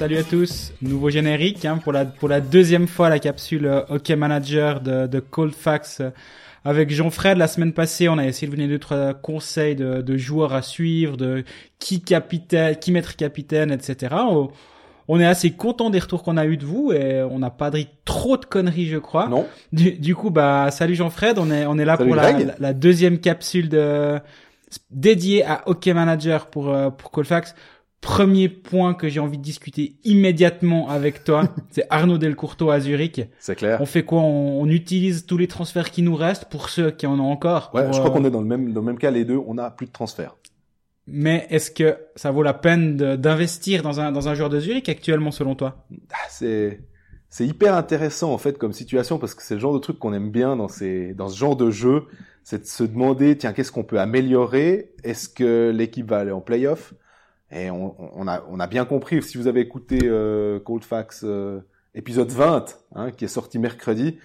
salut à tous. Nouveau générique hein, pour la pour la deuxième fois la capsule euh, Hockey Manager de, de Cold euh, avec Jean-Fred. La semaine passée, on a essayé de venir deux trois conseils de, de joueurs à suivre, de qui capitaine, qui mettre capitaine, etc. On, on est assez content des retours qu'on a eu de vous et on n'a pas dit trop de conneries, je crois. Non. Du, du coup, bah salut Jean-Fred. On est on est là Salut pour la, la deuxième capsule de dédiée à Hockey Manager pour euh, pour Colfax. Premier point que j'ai envie de discuter immédiatement avec toi, c'est Arnaud Delcourteau à Zurich. C'est clair. On fait quoi? On, on utilise tous les transferts qui nous restent pour ceux qui en ont encore? Ouais, pour, je crois euh, qu'on est dans le même dans le même cas les deux. On a plus de transfert. Mais est-ce que ça vaut la peine d'investir dans un dans un joueur de Zurich actuellement selon toi? Ah, C'est c'est hyper intéressant en fait comme situation parce que c'est le genre de truc qu'on aime bien dans ces dans ce genre de jeu, c'est de se demander tiens qu'est-ce qu'on peut améliorer? Est-ce que l'équipe va aller en playoff? Et on, on a on a bien compris si vous avez écouté euh, Cold Fax euh, épisode 20 hein, qui est sorti mercredi.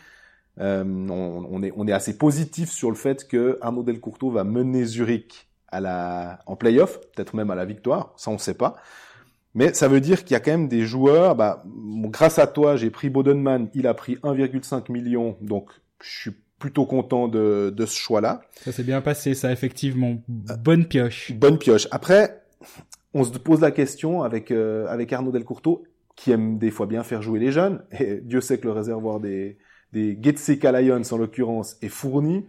euh, on, on est on est assez positif sur le fait que Arnaud Delcourteau va mener Zurich à la en playoff, peut-être même à la victoire, ça on sait pas. Mais ça veut dire qu'il y a quand même des joueurs. Bah, grâce à toi, j'ai pris Bodenman. Il a pris 1,5 million, donc je suis plutôt content de, de ce choix-là. Ça s'est bien passé, ça effectivement. Bonne pioche. Bonne pioche. Après, on se pose la question avec euh, avec Arnaud Delcourteau, qui aime des fois bien faire jouer les jeunes. Et Dieu sait que le réservoir des des Getseka Lions en l'occurrence est fourni.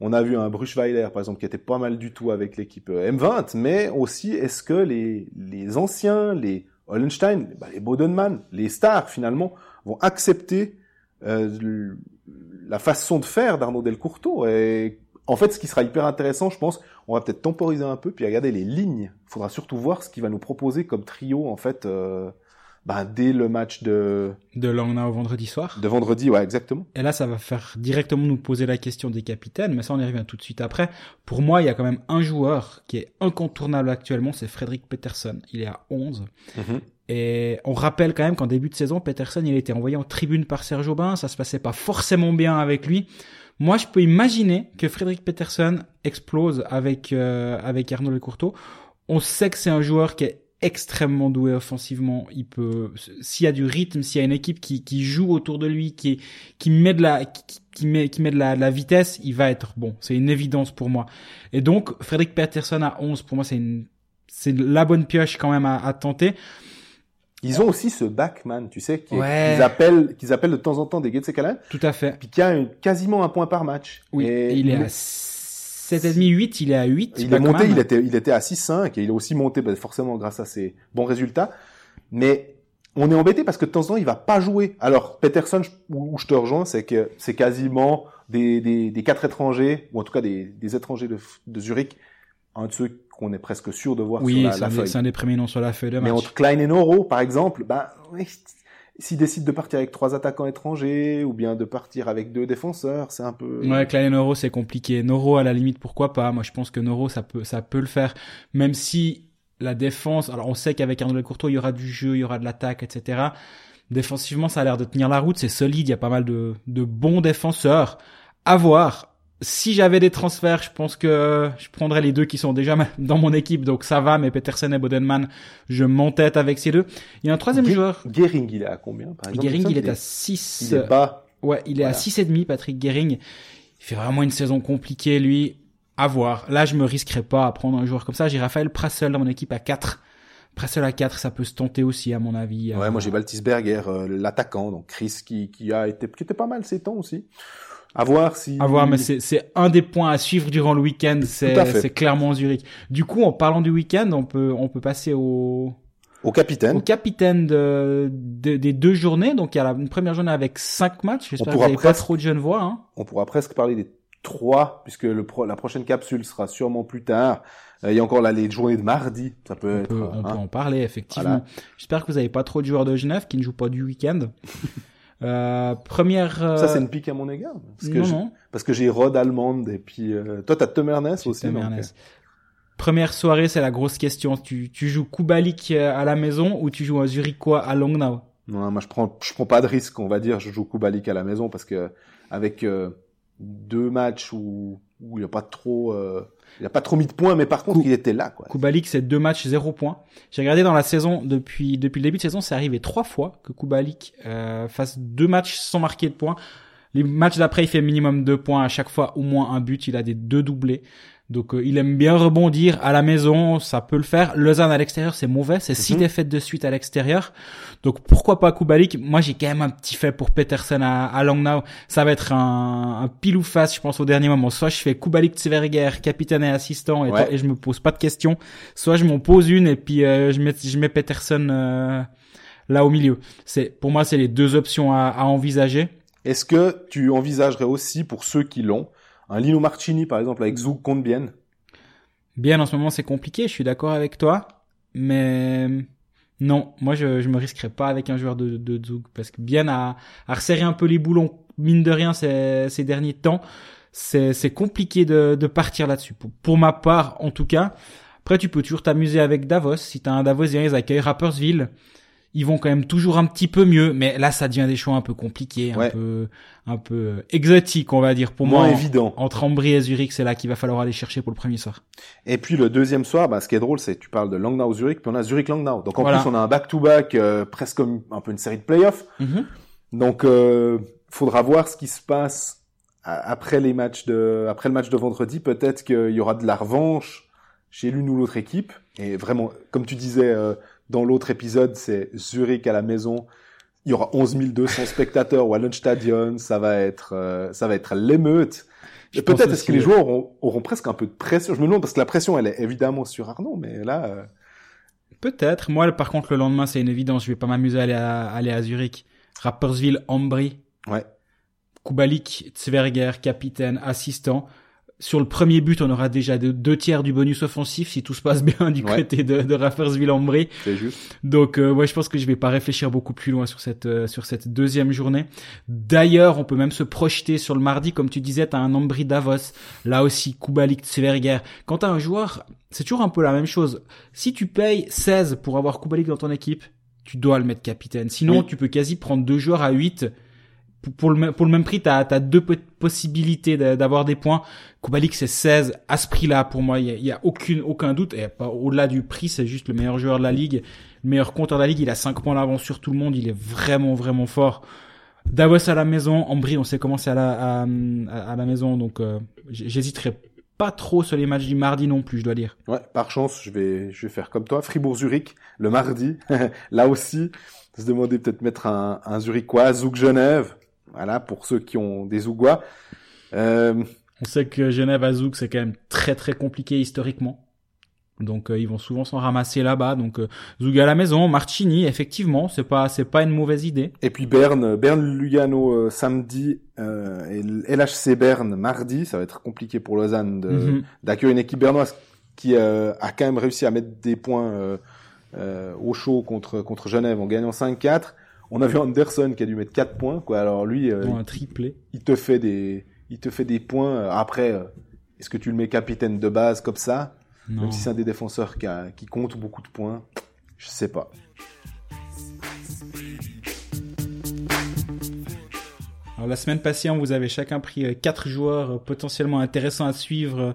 On a vu un Bruchweiler, par exemple, qui était pas mal du tout avec l'équipe euh, M20, mais aussi, est-ce que les, les anciens, les Hollenstein, bah, les Bodenman, les stars, finalement, vont accepter euh, la façon de faire d'Arnaud Delcourteau Et en fait, ce qui sera hyper intéressant, je pense, on va peut-être temporiser un peu, puis regarder les lignes. Il faudra surtout voir ce qu'il va nous proposer comme trio, en fait, euh, bah, dès le match de, De Langnau vendredi soir. de vendredi. Ouais, exactement. Et là, ça va faire directement nous poser la question des capitaines, mais ça, on y revient tout de suite après. Pour moi, il y a quand même un joueur qui est incontournable actuellement, c'est Frédéric Peterson. Il est à 11. Et on rappelle quand même qu'en début de saison, Peterson, il a été envoyé en tribune par Serge Aubin. Ça se passait pas forcément bien avec lui. Moi, je peux imaginer que Frédéric Peterson explose avec euh, avec Arnaud Lecourteau. On sait que c'est un joueur qui est extrêmement doué offensivement. Il peut, s'il y a du rythme, s'il y a une équipe qui, qui joue autour de lui, qui qui met de la qui, qui met qui met de la, de la vitesse, il va être bon. C'est une évidence pour moi. Et donc Frédéric Peterson à 11, pour moi, c'est une c'est la bonne pioche quand même à, à tenter. Ils ont aussi ce backman, tu sais, qui est- Ouais. qu'ils appellent, qu'ils appellent de temps en temps des Getsekalan, Tout à fait. puis qui a une- quasiment un point par match. Oui, Et il est à 7,5, 8, il est à 8. il est Backman. monté, il était, il était à 6-5, et il est aussi monté, bah, forcément, grâce à ses bons résultats. Mais on est embêté parce que de temps en temps, il va pas jouer. Alors, Peterson, où je te rejoins, c'est que c'est quasiment des, des, des quatre étrangers, ou en tout cas des, des étrangers de, de Zurich, un de ceux qu'on est presque sûr de voir Oui, sur la, feuille. c'est un des premiers noms sur la feuille de Mais match. entre Klein et Noro, par exemple, oui, s'ils décident de partir avec trois attaquants étrangers, ou bien de partir avec deux défenseurs, c'est un peu... Ouais, Klein et Noro, c'est compliqué. Noro, à la limite, pourquoi pas? Moi, je pense que Noro, ça peut, ça peut le faire. Même si la défense... Alors, on sait qu'avec Arnaud Courtois, il y aura du jeu, il y aura de l'attaque, etc. Défensivement, ça a l'air de tenir la route. C'est solide. Il y a pas mal de, de bons défenseurs. À voir. Si j'avais des transferts, je pense que je prendrais les deux qui sont déjà dans mon équipe. Donc, ça va. Mais Petersen et Bodenman, je m'entête avec ces deux. Il y a un troisième Ge- joueur. Gehring, il est à combien, par exemple Gehring, me il est à qu'il 6. Il est bas. Ouais, il est à Voilà. 6,5, Patrick Guéring. Il fait vraiment une saison compliquée, lui. À voir. Là, je me risquerai pas à prendre un joueur comme ça. J'ai Raphaël Prassel dans mon équipe à 4. Prassel à 4, ça peut se tenter aussi, à mon avis. Ouais, Euh, moi j'ai Baltisberger, euh, l'attaquant, donc Chris qui, qui a été, qui était pas mal ces temps aussi. À voir si... À voir, mais c'est, c'est un des points à suivre durant le week-end. C'est, clairement Zurich. Du coup, en parlant du week-end, on peut, on peut passer au, Au capitaine. au capitaine de, de- des deux journées. Donc, il y a la, une première journée avec 5 matchs. J'espère que vous pas trop de jeunes voix, hein. On pourra presque parler des trois, puisque le pro- la prochaine capsule sera sûrement plus tard. Euh, il y a encore là les journées de mardi, ça peut On être... peut, on peut hein. en parler, effectivement. Voilà. J'espère que vous n'avez pas trop de joueurs de Genève qui ne jouent pas du week-end. euh, première... euh, Ça c'est une pique à mon égard. Parce que non, non, Parce que j'ai Rod allemande et puis euh, toi t'as Tom Ernest aussi. Ernest. Première soirée, c'est la grosse question. Tu, tu joues Kubalik euh, à la maison ou tu joues un Zurichois à Langnau? Euh, non, moi je prends je prends pas de risque, on va dire. Je joue Kubalik à la maison parce que avec euh, deux matchs où où il a pas trop, euh, il a pas trop mis de points, mais par contre, il était là, quoi. Kubalik, c'est deux matchs, zéro points. J'ai regardé dans la saison, depuis, depuis le début de saison, c'est arrivé trois fois que Kubalik, euh, fasse deux matchs sans marquer de points. Les matchs d'après, il fait minimum deux points à chaque fois, au moins un but. Il a des deux doublés. Donc euh, il aime bien rebondir à la maison, ça peut le faire. Lausanne à l'extérieur, c'est mauvais, c'est six mhm. défaites de suite à l'extérieur. Donc pourquoi pas Kubalik? Moi j'ai quand même un petit fait pour Peterson à, à Langnau. Ça va être un, un, pile ou face, je pense au dernier moment. Soit je fais Kubalik Tseverger, capitaine et assistant, et, je me pose pas de questions. Soit je m'en pose une et puis euh, je mets je mets Peterson euh, là au milieu. C'est pour moi c'est les deux options à, à envisager. Est-ce que tu envisagerais aussi pour ceux qui l'ont un Lino Marcini, par exemple, avec Zouk compte bien. Bien, en ce moment, c'est compliqué, je suis d'accord avec toi. Mais non, moi, je, je me risquerais pas avec un joueur de, de Zouk. Parce que bien à, à resserrer un peu les boulons, mine de rien, ces, ces derniers temps, c'est compliqué de, de partir là-dessus. Pour, pour, ma part, en tout cas. Après, tu peux toujours t'amuser avec Davos. Si t'as un Davosien, ils accueillent Rappersville ils vont quand même toujours un petit peu mieux, mais là ça devient des choix un peu compliqués, un peu un peu euh, exotiques, on va dire pour Moins moi. évident. Entre Ambry et Zurich, c'est là qu'il va falloir aller chercher pour le premier soir. Et puis le deuxième soir, bah, ce qui est drôle, c'est tu parles de Langnau Zurich, puis on a Zurich Langnau. Donc en plus on a un back to back, presque comme un peu une série de playoffs. Mm Donc euh, faudra voir ce qui se passe après les matchs de après le match de vendredi. Peut-être qu'il y aura de la revanche chez l'une ou l'autre équipe. Et vraiment, comme tu disais. Euh, dans l'autre épisode, c'est Zurich à la maison. Il y aura 11 200 spectateurs au Stadion. Ça va être, euh, ça va être l'émeute. Peut-être est-ce que les joueurs auront, presque un peu de pression. Je me demande parce que la pression, elle est évidemment sur Arnaud, mais là. Euh, Peut-être. Moi, par contre, le lendemain, c'est une évidence. Je vais pas m'amuser à aller à, aller à Zurich. Rappersville, Ambry. Ouais. Kubalik, Zwerger, capitaine, assistant sur le premier but, on aura déjà deux, tiers du bonus offensif si tout se passe bien du côté de, de Rappersville-Ambry. C'est juste. Donc, euh, ouais, je pense que je vais pas réfléchir beaucoup plus loin sur cette euh, sur cette deuxième journée. D'ailleurs, on peut même se projeter sur le mardi, comme tu disais, t'as un Ambry Davos. Là aussi, Kubalik, Tseverger. Quand t'as un joueur, c'est toujours un peu la même chose. Si tu payes 16 pour avoir Kubalik dans ton équipe, tu dois le mettre capitaine. Sinon, tu peux quasi prendre deux joueurs à 8 pour le, pour le même prix, tu as, deux possibilités d'avoir des points. Kubalik, c'est 16. À ce prix-là, pour moi, il y a, aucune, aucun doute. Et au-delà du prix, c'est juste le meilleur joueur de la ligue. Le meilleur compteur de la ligue. Il a 5 points d'avance sur tout le monde. Il est vraiment, vraiment fort. Davos à la maison. Ambry, on sait comment c'est à la, à, la maison. Donc, euh, j'hésiterai pas trop sur les matchs du mardi non plus, je dois dire. Ouais, par chance, je vais, je vais faire comme toi. Fribourg-Zurich, le mardi. Là aussi, se demander peut-être mettre un, un Zurichois, Zouk-Genève. Voilà, pour ceux qui ont des Ougois. Euh... On sait que Genève à Zouk, c'est quand même très très compliqué historiquement. Donc euh, ils vont souvent s'en ramasser là-bas. Donc euh, Zoug à la maison, Marchini, effectivement, c'est pas c'est pas une mauvaise idée. Et puis Berne, Berne Lugano euh, samedi euh, et LHC Berne mardi, ça va être compliqué pour Lausanne mhm. d'accueillir une équipe bernoise qui a quand même réussi à mettre des points au chaud contre contre Genève en gagnant 5-4. On a vu Anderson qui a dû mettre 4 points, quoi. Alors lui, euh, un triplé. Il te fait des, il te fait des points. Après, euh, est-ce que tu le mets capitaine de base comme ça, même si c'est un des défenseurs qui, qui compte beaucoup de points, je sais pas. Alors la semaine passée, on vous avez chacun pris 4 euh, joueurs potentiellement intéressants à suivre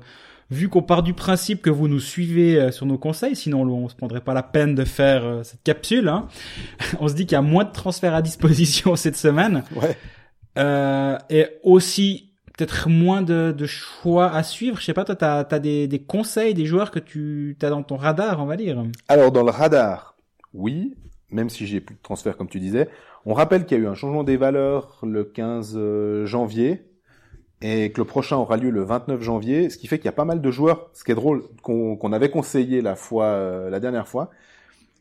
vu qu'on part du principe que vous nous suivez euh, sur nos conseils, sinon on se prendrait pas la peine de faire euh, cette capsule. Hein. on se dit qu'il y a moins de transferts à disposition cette semaine. Ouais. Euh, et aussi peut-être moins de, de, choix à suivre. Je sais pas, toi, tu as, des, des, conseils, des joueurs que tu as dans ton radar, on va dire? Alors dans le radar, oui, même si j'ai plus de transferts comme tu disais. On rappelle qu'il y a eu un changement des valeurs le 15 euh, janvier et que le prochain aura lieu le 29 janvier, ce qui fait qu'il y a pas mal de joueurs, ce qui est drôle, qu'on avait conseillé la fois, euh, la dernière fois,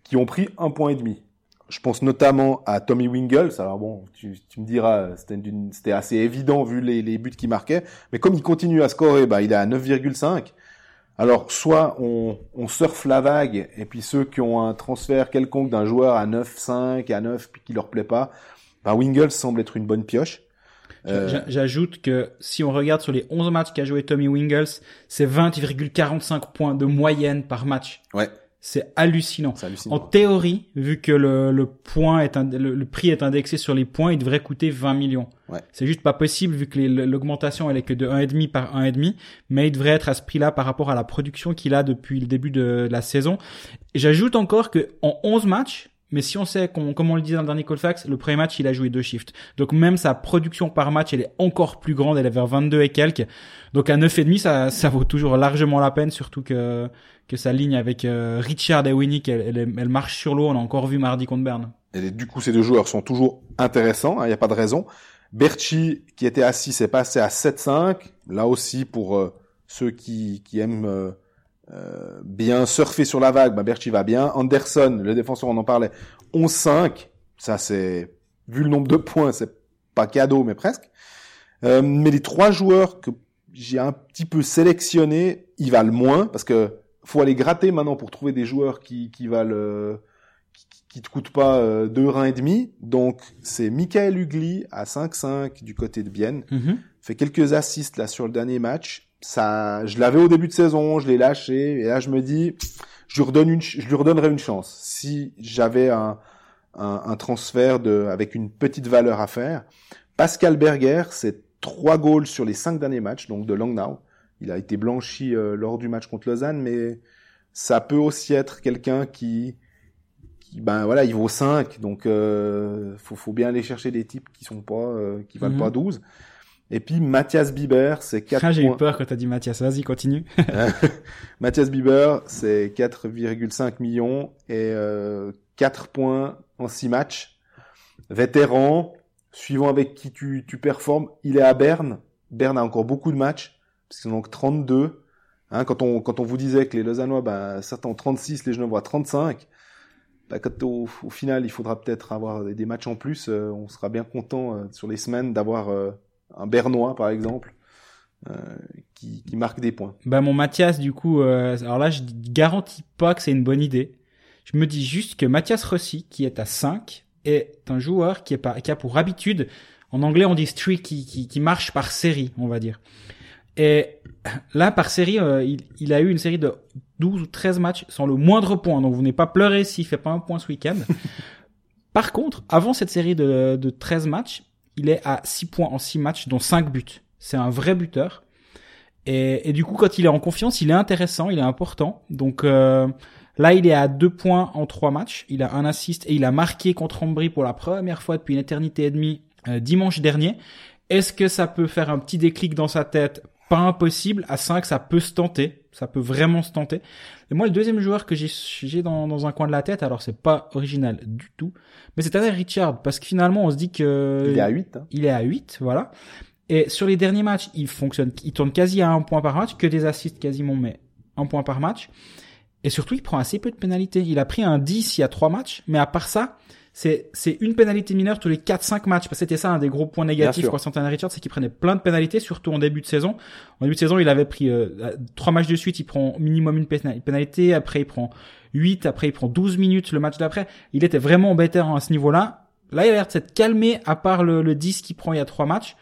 qui ont pris un point et demi. Je pense notamment à Tommy Wingles. Alors bon, tu, tu me diras, c'était assez évident vu les, les buts qu'il marquait, mais comme il continue à scorer, bah il est à 9,5. Alors soit on, on surfe la vague, et puis ceux qui ont un transfert quelconque d'un joueur à 9,5 à 9 puis qui leur plaît pas, bah Wingles semble être une bonne pioche. Euh, j'ajoute que si on regarde sur les 11 matchs qu'a joué Tommy Wingles, c'est 20,45 points de moyenne par match. Ouais. c'est hallucinant. hallucinant. En théorie, vu que le, le point est le, prix est indexé sur les points, il devrait coûter 20 millions. Ouais. C'est juste pas possible vu que l'augmentation elle est que de 1,5 par 1,5, mais il devrait être à ce prix-là par rapport à la production qu'il a depuis le début de la saison. J'ajoute encore que en 11 matchs, mais si on sait, comme on le disait dans le dernier Colfax, le premier match, il a joué deux shifts. Donc même sa production par match, elle est encore plus grande, elle est vers 22 et quelques. Donc à 9,5, ça, ça vaut toujours largement la peine, surtout que, que sa ligne avec euh, Richard et Winnick, elle, elle, marche sur l'eau, on l'a encore vu mardi contre Berne. Et du coup, ces deux joueurs sont toujours intéressants, il hein, n'y a pas de raison. Berchi, qui était à 6, est passé à 7-5. Là aussi, pour euh, ceux qui, qui aiment... Euh, euh, bien surfer sur la vague, bah Berchi va bien. Anderson, le défenseur, on en parlait, 11-5. Ça, c'est, vu le nombre de points, c'est pas cadeau, mais presque. Euh, mais les trois joueurs que j'ai un petit peu sélectionnés, ils valent moins, parce que faut aller gratter maintenant pour trouver des joueurs qui, qui valent, euh, qui, qui, te coûtent pas euh, deux reins et demi. Donc, c'est Michael Ugly à 5-5 du côté de Bienne. Mm-hmm. Fait quelques assists là sur le dernier match ça, je l'avais au début de saison, je l'ai lâché, et là je me dis, je lui redonne une, je lui redonnerai une chance. Si j'avais un, un, un, transfert de, avec une petite valeur à faire. Pascal Berger, c'est trois goals sur les cinq derniers matchs, donc de Langnau. Il a été blanchi euh, lors du match contre Lausanne, mais ça peut aussi être quelqu'un qui, qui, ben voilà, il vaut 5, donc euh, faut, faut bien aller chercher des types qui sont pas, euh, qui valent mhm. pas 12. Et puis Mathias Bieber, c'est 4 ah, J'ai eu peur quand t'as dit Mathias. Vas-y, continue. Mathias Bieber, c'est 4,5 millions et euh, 4 points en 6 matchs. Vétéran, suivant avec qui tu, tu performes, il est à Berne. Berne a encore beaucoup de matchs, parce qu'ils ont donc 32. Hein, quand, on, quand on vous disait que les Lausannois, ben, certains ont 36, les Genevois 35, ben, quand au, au, final il faudra peut-être avoir des, matchs en plus, euh, on sera bien content euh, sur les semaines d'avoir euh, un Bernois par exemple, euh, qui, qui, marque des points. Bah mon Mathias du coup, euh, alors là je garantis pas que c'est une bonne idée. Je me dis juste que Mathias Rossi, qui est à 5, est un joueur qui, est pas, qui a pour habitude, en anglais on dit streak, qui, qui, qui marche par série, on va dire. Et là, par série, euh, il, il, a eu une série de 12 ou 13 matchs sans le moindre point. Donc vous n'êtes pas pleuré s'il fait pas un point ce week-end. par contre, avant cette série de, de 13 matchs, il est à 6 points en 6 matchs, dont 5 buts. C'est un vrai buteur. Et, du coup, quand il est en confiance, il est intéressant, il est important. Donc euh, là, il est à 2 points en 3 matchs. Il a un assist et il a marqué contre Ambry pour la première fois depuis une éternité et demie euh, dimanche dernier. Est-ce que ça peut faire un petit déclic dans sa tête Pas impossible. À 5, ça peut se tenter. Ça peut vraiment se tenter. Et moi, le deuxième joueur que j'ai dans, dans un coin de la tête, alors c'est pas original du tout, mais c'est Tanner Richard, parce que finalement, on se dit que... Il est à 8. Hein. Il est à 8, voilà. Et sur les derniers matchs, il fonctionne, il tourne quasi à un point par match, que des assists quasiment, mais un point par match. Et surtout, il prend assez peu de pénalités. Il a pris un 10 il y a trois matchs, mais à part ça, c'est c'est une pénalité mineure tous les 4-5 matchs. Parce que c'était ça un des gros points négatifs pour Santana Richard, c'est qu'il prenait plein de pénalités, surtout en début de saison. En début de saison, il avait pris euh, trois matchs de suite, il prend minimum une pénalité, après il prend 8, après il prend 12 minutes le match d'après. Il était vraiment embêté à ce niveau-là. Là, il a l'air de s'être calmé, à part le, le 10 qu'il prend il y a trois matchs.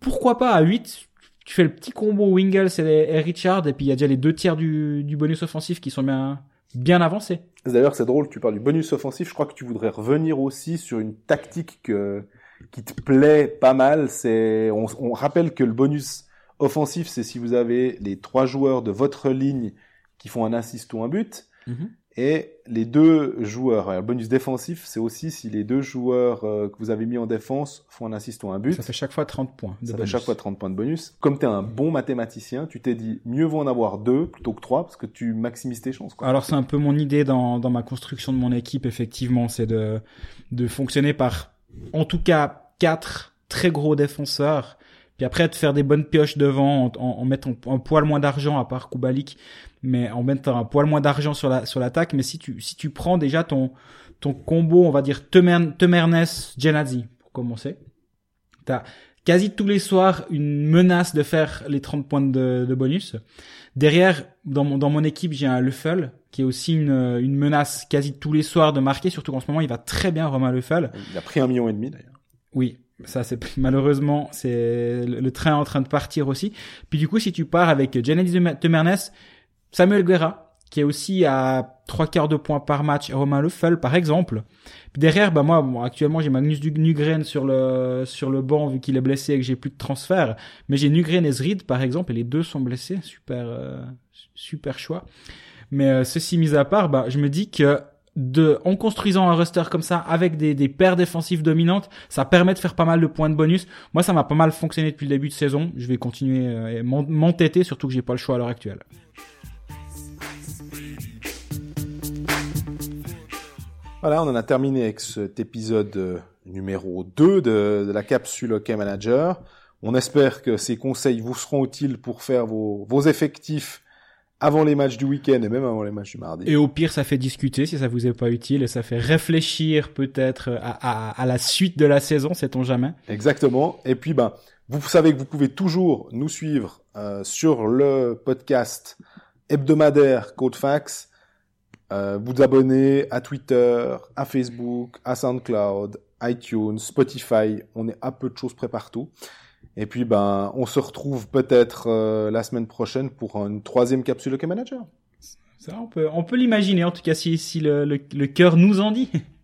Pourquoi pas à 8 tu fais le petit combo Wingles et, Richard, et puis il y a déjà les deux tiers du, du bonus offensif qui sont bien, bien avancés. D'ailleurs, c'est drôle, tu parles du bonus offensif. Je crois que tu voudrais revenir aussi sur une tactique que, qui te plaît pas mal. C'est, on, on rappelle que le bonus offensif, c'est si vous avez les trois joueurs de votre ligne qui font un assist ou un but. Mm-hmm. Et les deux joueurs, le bonus défensif, c'est aussi si les deux joueurs euh, que vous avez mis en défense font un assist ou un but. Ça fait chaque fois 30 points. De ça fait chaque fois 30 points de bonus. Comme tu es un bon mathématicien, tu t'es dit mieux vaut en avoir deux plutôt que trois parce que tu maximises tes chances. Quoi. Alors c'est un peu mon idée dans, dans ma construction de mon équipe, effectivement, c'est de, de fonctionner par en tout cas quatre très gros défenseurs puis après de faire des bonnes pioches devant en, en, mettant un poil moins d'argent à part Kubalik mais en mettant un poil moins d'argent sur la sur l'attaque. Mais si tu si tu prends déjà ton combo on va dire Temernes Genadzi pour commencer t'as quasi tous les soirs une menace de faire les 30 points de, bonus. Derrière dans mon dans équipe j'ai un Leffel qui est aussi une, une menace quasi tous les soirs de marquer surtout qu'en ce moment il va très bien Romain Leffel il a pris un million et demi d'ailleurs oui ça c'est malheureusement c'est le, train en train de partir aussi puis du coup si tu pars avec Genadzi Temernes Samuel Guerra, qui est aussi à trois quarts de points par match, Romain Leffel par exemple. Derrière, bah moi, actuellement j'ai Magnus Nugren sur le sur le banc vu qu'il est blessé et que j'ai plus de transfert. Mais j'ai Nugren et Zrid par exemple et les deux sont blessés, super euh, super choix. Mais euh, ceci mis à part, bah je me dis que de, en construisant un roster comme ça avec des, des paires défensives dominantes, ça permet de faire pas mal de points de bonus. Moi, ça m'a pas mal fonctionné depuis le début de saison. Je vais continuer euh, m'entêter, surtout que j'ai pas le choix à l'heure actuelle. Voilà, on en a terminé avec cet épisode euh, numéro 2 de, de la capsule OK Manager. On espère que ces conseils vous seront utiles pour faire vos, vos effectifs avant les matchs du week-end et même avant les matchs du mardi. Et au pire, ça fait discuter si ça vous est pas utile et ça fait réfléchir peut-être à, à, à, la suite de la saison, sait-on jamais. Exactement. Et puis, ben, vous savez que vous pouvez toujours nous suivre euh, sur le podcast hebdomadaire Codefax. Euh, vous abonner à Twitter, à Facebook, à SoundCloud, iTunes, Spotify. On est à peu de choses près partout. Et puis, ben, on se retrouve peut-être euh, la semaine prochaine pour une troisième capsule OK Manager. Ça, on peut, on peut l'imaginer, en tout cas, si, si le, le, le cœur nous en dit.